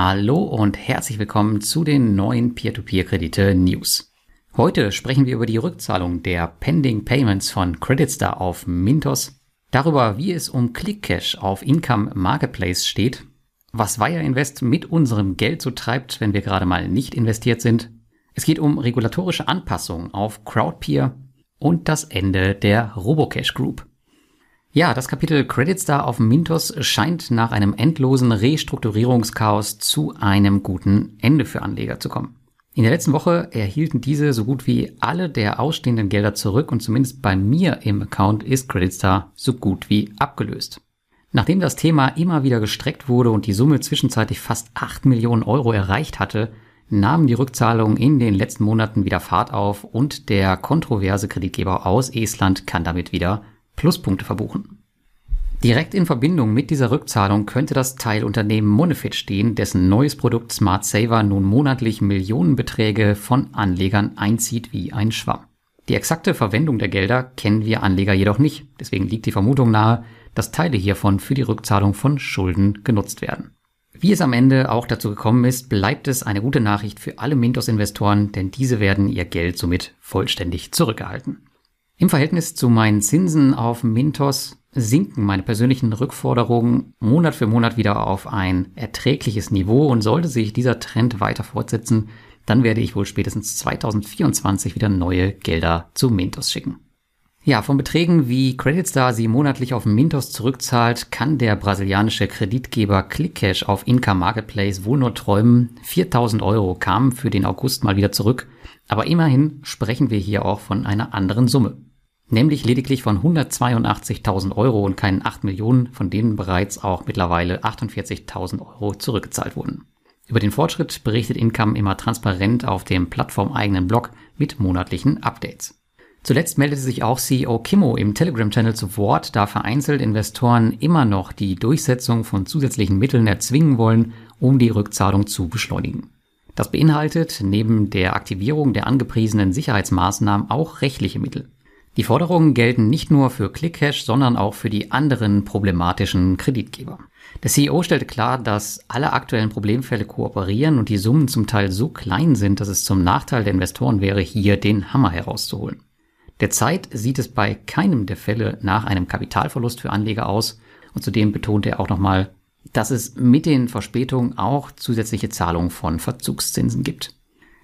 Hallo und herzlich willkommen zu den neuen Peer-to-Peer-Kredite News. Heute sprechen wir über die Rückzahlung der Pending Payments von Creditstar auf Mintos, darüber, wie es um ClickCash auf Income Marketplace steht, was Wire Invest mit unserem Geld so treibt, wenn wir gerade mal nicht investiert sind. Es geht um regulatorische Anpassungen auf Crowdpeer und das Ende der Robocash Group. Ja, das Kapitel Credit Star auf Mintos scheint nach einem endlosen Restrukturierungschaos zu einem guten Ende für Anleger zu kommen. In der letzten Woche erhielten diese so gut wie alle der ausstehenden Gelder zurück und zumindest bei mir im Account ist Credit Star so gut wie abgelöst. Nachdem das Thema immer wieder gestreckt wurde und die Summe zwischenzeitlich fast 8 Millionen Euro erreicht hatte, nahmen die Rückzahlungen in den letzten Monaten wieder Fahrt auf und der kontroverse Kreditgeber aus Estland kann damit wieder Pluspunkte verbuchen. Direkt in Verbindung mit dieser Rückzahlung könnte das Teilunternehmen Monefit stehen, dessen neues Produkt Smart Saver nun monatlich Millionenbeträge von Anlegern einzieht wie ein Schwamm. Die exakte Verwendung der Gelder kennen wir Anleger jedoch nicht, deswegen liegt die Vermutung nahe, dass Teile hiervon für die Rückzahlung von Schulden genutzt werden. Wie es am Ende auch dazu gekommen ist, bleibt es eine gute Nachricht für alle Mintos-Investoren, denn diese werden ihr Geld somit vollständig zurückerhalten. Im Verhältnis zu meinen Zinsen auf Mintos sinken meine persönlichen Rückforderungen Monat für Monat wieder auf ein erträgliches Niveau und sollte sich dieser Trend weiter fortsetzen, dann werde ich wohl spätestens 2024 wieder neue Gelder zu Mintos schicken. Ja, von Beträgen wie Creditstar sie monatlich auf Mintos zurückzahlt, kann der brasilianische Kreditgeber ClickCash auf Income Marketplace wohl nur träumen. 4000 Euro kamen für den August mal wieder zurück, aber immerhin sprechen wir hier auch von einer anderen Summe nämlich lediglich von 182.000 Euro und keinen 8 Millionen, von denen bereits auch mittlerweile 48.000 Euro zurückgezahlt wurden. Über den Fortschritt berichtet Income immer transparent auf dem plattformeigenen Blog mit monatlichen Updates. Zuletzt meldete sich auch CEO Kimmo im Telegram-Channel zu Wort, da vereinzelt Investoren immer noch die Durchsetzung von zusätzlichen Mitteln erzwingen wollen, um die Rückzahlung zu beschleunigen. Das beinhaltet neben der Aktivierung der angepriesenen Sicherheitsmaßnahmen auch rechtliche Mittel. Die Forderungen gelten nicht nur für ClickCash, sondern auch für die anderen problematischen Kreditgeber. Der CEO stellte klar, dass alle aktuellen Problemfälle kooperieren und die Summen zum Teil so klein sind, dass es zum Nachteil der Investoren wäre, hier den Hammer herauszuholen. Derzeit sieht es bei keinem der Fälle nach einem Kapitalverlust für Anleger aus und zudem betonte er auch nochmal, dass es mit den Verspätungen auch zusätzliche Zahlungen von Verzugszinsen gibt.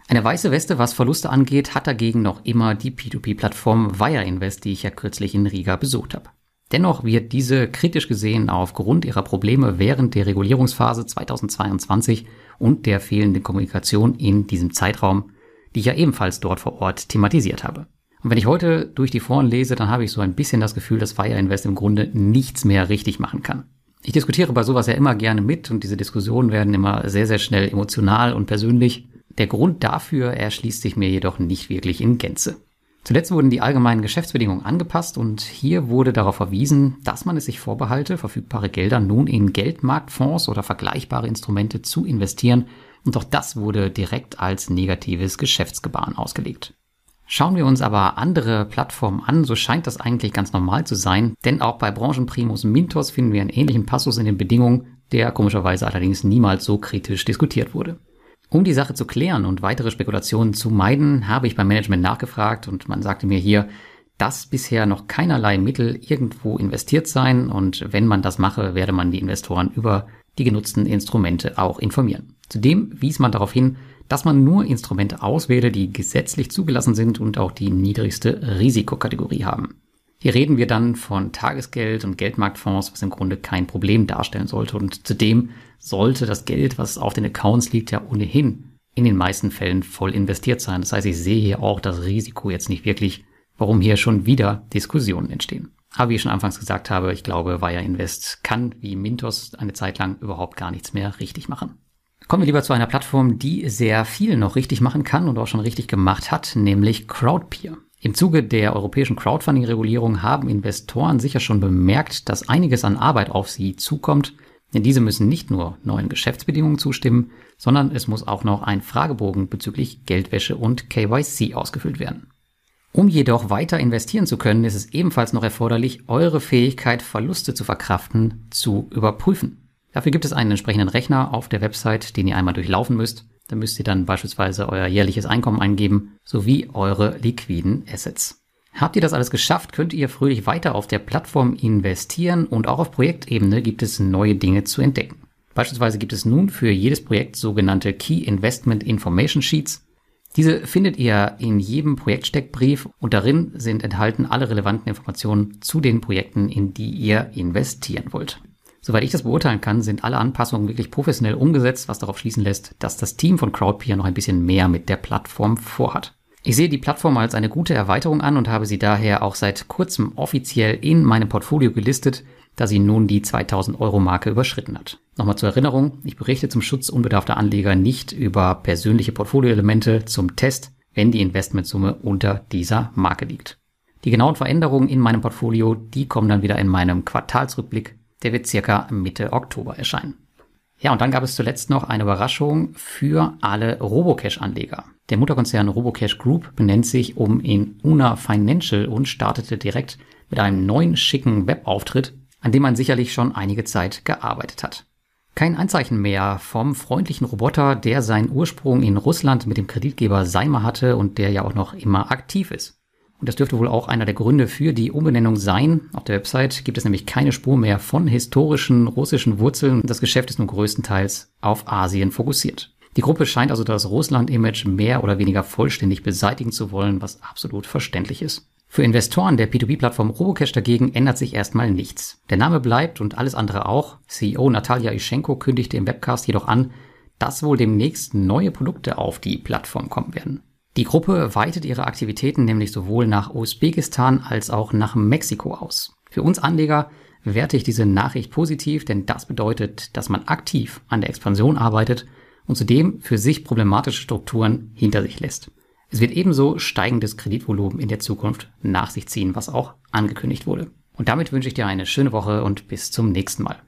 Eine weiße Weste, was Verluste angeht, hat dagegen noch immer die P2P-Plattform Wire Invest, die ich ja kürzlich in Riga besucht habe. Dennoch wird diese kritisch gesehen aufgrund ihrer Probleme während der Regulierungsphase 2022 und der fehlenden Kommunikation in diesem Zeitraum, die ich ja ebenfalls dort vor Ort thematisiert habe. Und wenn ich heute durch die Foren lese, dann habe ich so ein bisschen das Gefühl, dass Wire Invest im Grunde nichts mehr richtig machen kann. Ich diskutiere bei sowas ja immer gerne mit und diese Diskussionen werden immer sehr, sehr schnell emotional und persönlich. Der Grund dafür erschließt sich mir jedoch nicht wirklich in Gänze. Zuletzt wurden die allgemeinen Geschäftsbedingungen angepasst und hier wurde darauf verwiesen, dass man es sich vorbehalte, verfügbare Gelder nun in Geldmarktfonds oder vergleichbare Instrumente zu investieren und auch das wurde direkt als negatives Geschäftsgebaren ausgelegt. Schauen wir uns aber andere Plattformen an, so scheint das eigentlich ganz normal zu sein, denn auch bei Branchenprimus Mintos finden wir einen ähnlichen Passus in den Bedingungen, der komischerweise allerdings niemals so kritisch diskutiert wurde. Um die Sache zu klären und weitere Spekulationen zu meiden, habe ich beim Management nachgefragt und man sagte mir hier, dass bisher noch keinerlei Mittel irgendwo investiert seien und wenn man das mache, werde man die Investoren über die genutzten Instrumente auch informieren. Zudem wies man darauf hin, dass man nur Instrumente auswähle, die gesetzlich zugelassen sind und auch die niedrigste Risikokategorie haben. Hier reden wir dann von Tagesgeld und Geldmarktfonds, was im Grunde kein Problem darstellen sollte. Und zudem sollte das Geld, was auf den Accounts liegt, ja ohnehin in den meisten Fällen voll investiert sein. Das heißt, ich sehe hier auch das Risiko jetzt nicht wirklich, warum hier schon wieder Diskussionen entstehen. Aber wie ich schon anfangs gesagt habe, ich glaube, Wire Invest kann wie Mintos eine Zeit lang überhaupt gar nichts mehr richtig machen. Kommen wir lieber zu einer Plattform, die sehr viel noch richtig machen kann und auch schon richtig gemacht hat, nämlich Crowdpeer. Im Zuge der europäischen Crowdfunding-Regulierung haben Investoren sicher schon bemerkt, dass einiges an Arbeit auf sie zukommt, denn diese müssen nicht nur neuen Geschäftsbedingungen zustimmen, sondern es muss auch noch ein Fragebogen bezüglich Geldwäsche und KYC ausgefüllt werden. Um jedoch weiter investieren zu können, ist es ebenfalls noch erforderlich, eure Fähigkeit, Verluste zu verkraften, zu überprüfen. Dafür gibt es einen entsprechenden Rechner auf der Website, den ihr einmal durchlaufen müsst. Da müsst ihr dann beispielsweise euer jährliches Einkommen eingeben, sowie eure liquiden Assets. Habt ihr das alles geschafft, könnt ihr fröhlich weiter auf der Plattform investieren und auch auf Projektebene gibt es neue Dinge zu entdecken. Beispielsweise gibt es nun für jedes Projekt sogenannte Key Investment Information Sheets. Diese findet ihr in jedem Projektsteckbrief und darin sind enthalten alle relevanten Informationen zu den Projekten, in die ihr investieren wollt. Soweit ich das beurteilen kann, sind alle Anpassungen wirklich professionell umgesetzt, was darauf schließen lässt, dass das Team von Crowdpeer noch ein bisschen mehr mit der Plattform vorhat. Ich sehe die Plattform als eine gute Erweiterung an und habe sie daher auch seit kurzem offiziell in meinem Portfolio gelistet, da sie nun die 2000 Euro Marke überschritten hat. Nochmal zur Erinnerung, ich berichte zum Schutz unbedarfter Anleger nicht über persönliche Portfolioelemente zum Test, wenn die Investmentsumme unter dieser Marke liegt. Die genauen Veränderungen in meinem Portfolio, die kommen dann wieder in meinem Quartalsrückblick, der wird circa Mitte Oktober erscheinen. Ja, und dann gab es zuletzt noch eine Überraschung für alle Robocash-Anleger. Der Mutterkonzern Robocash Group benennt sich um in Una Financial und startete direkt mit einem neuen schicken Webauftritt, an dem man sicherlich schon einige Zeit gearbeitet hat. Kein Anzeichen mehr vom freundlichen Roboter, der seinen Ursprung in Russland mit dem Kreditgeber Seimer hatte und der ja auch noch immer aktiv ist. Und das dürfte wohl auch einer der Gründe für die Umbenennung sein. Auf der Website gibt es nämlich keine Spur mehr von historischen russischen Wurzeln. Das Geschäft ist nun größtenteils auf Asien fokussiert. Die Gruppe scheint also das Russland-Image mehr oder weniger vollständig beseitigen zu wollen, was absolut verständlich ist. Für Investoren der P2P-Plattform Robocash dagegen ändert sich erstmal nichts. Der Name bleibt und alles andere auch. CEO Natalia Ischenko kündigte im Webcast jedoch an, dass wohl demnächst neue Produkte auf die Plattform kommen werden. Die Gruppe weitet ihre Aktivitäten nämlich sowohl nach Usbekistan als auch nach Mexiko aus. Für uns Anleger werte ich diese Nachricht positiv, denn das bedeutet, dass man aktiv an der Expansion arbeitet und zudem für sich problematische Strukturen hinter sich lässt. Es wird ebenso steigendes Kreditvolumen in der Zukunft nach sich ziehen, was auch angekündigt wurde. Und damit wünsche ich dir eine schöne Woche und bis zum nächsten Mal.